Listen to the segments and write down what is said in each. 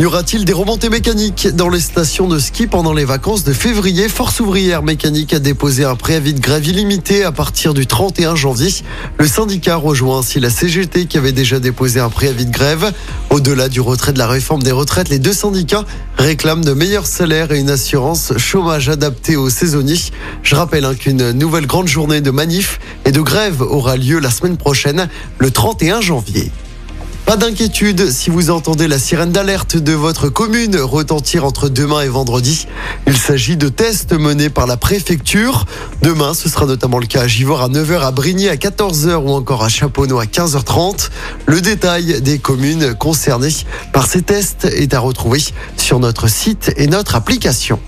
Y aura-t-il des remontées mécaniques dans les stations de ski pendant les vacances de février? Force ouvrière mécanique a déposé un préavis de grève illimité à partir du 31 janvier. Le syndicat rejoint ainsi la CGT qui avait déjà déposé un préavis de grève. Au-delà du retrait de la réforme des retraites, les deux syndicats réclament de meilleurs salaires et une assurance chômage adaptée aux saisonniers. Je rappelle hein, qu'une nouvelle grande journée de manif et de grève aura lieu la semaine prochaine, le 31 janvier. Pas d'inquiétude si vous entendez la sirène d'alerte de votre commune retentir entre demain et vendredi. Il s'agit de tests menés par la préfecture. Demain, ce sera notamment le cas à Givor à 9h, à Brigny à 14h ou encore à Chaponneau à 15h30. Le détail des communes concernées par ces tests est à retrouver sur notre site et notre application.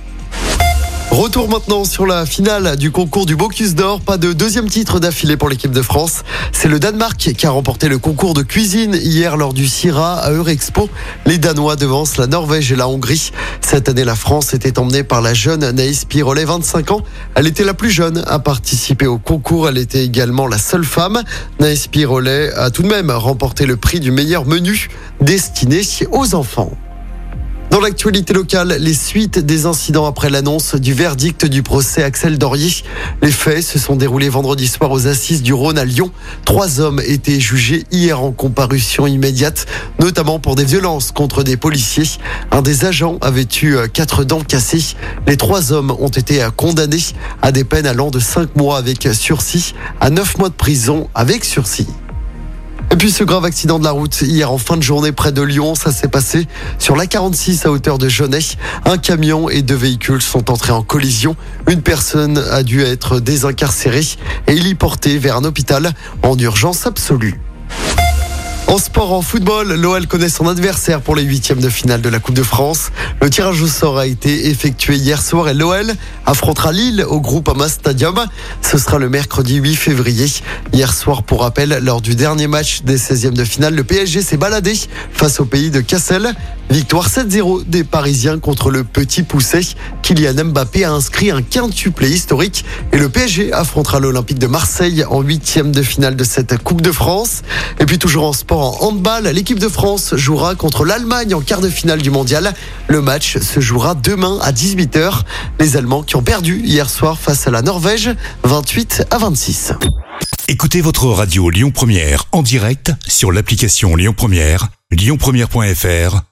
Retour maintenant sur la finale du concours du Bocuse d'Or. Pas de deuxième titre d'affilée pour l'équipe de France. C'est le Danemark qui a remporté le concours de cuisine hier lors du CIRA à Eurexpo. Les Danois devancent la Norvège et la Hongrie. Cette année, la France était emmenée par la jeune Naïs Pirolet, 25 ans. Elle était la plus jeune à participer au concours. Elle était également la seule femme. Naïs Pirolet a tout de même remporté le prix du meilleur menu destiné aux enfants. Dans l'actualité locale, les suites des incidents après l'annonce du verdict du procès Axel Dorier. Les faits se sont déroulés vendredi soir aux assises du Rhône à Lyon. Trois hommes étaient jugés hier en comparution immédiate, notamment pour des violences contre des policiers. Un des agents avait eu quatre dents cassées. Les trois hommes ont été condamnés à des peines allant de cinq mois avec sursis à neuf mois de prison avec sursis. Et puis ce grave accident de la route hier en fin de journée près de Lyon, ça s'est passé sur la 46 à hauteur de Genet. Un camion et deux véhicules sont entrés en collision. Une personne a dû être désincarcérée et il y vers un hôpital en urgence absolue. En sport, en football, l'OL connaît son adversaire pour les huitièmes de finale de la Coupe de France. Le tirage au sort a été effectué hier soir et l'OL affrontera Lille au groupe Ama Stadium. Ce sera le mercredi 8 février. Hier soir, pour rappel, lors du dernier match des 16e de finale, le PSG s'est baladé face au pays de Cassel. Victoire 7-0 des Parisiens contre le petit poussé. Kylian Mbappé a inscrit un quintuplé historique et le PSG affrontera l'Olympique de Marseille en huitième de finale de cette Coupe de France. Et puis toujours en sport, en handball, l'équipe de France jouera contre l'Allemagne en quart de finale du mondial. Le match se jouera demain à 18h. Les Allemands qui ont perdu hier soir face à la Norvège, 28 à 26. Écoutez votre radio Lyon Première en direct sur l'application Lyon Première, lyonpremière.fr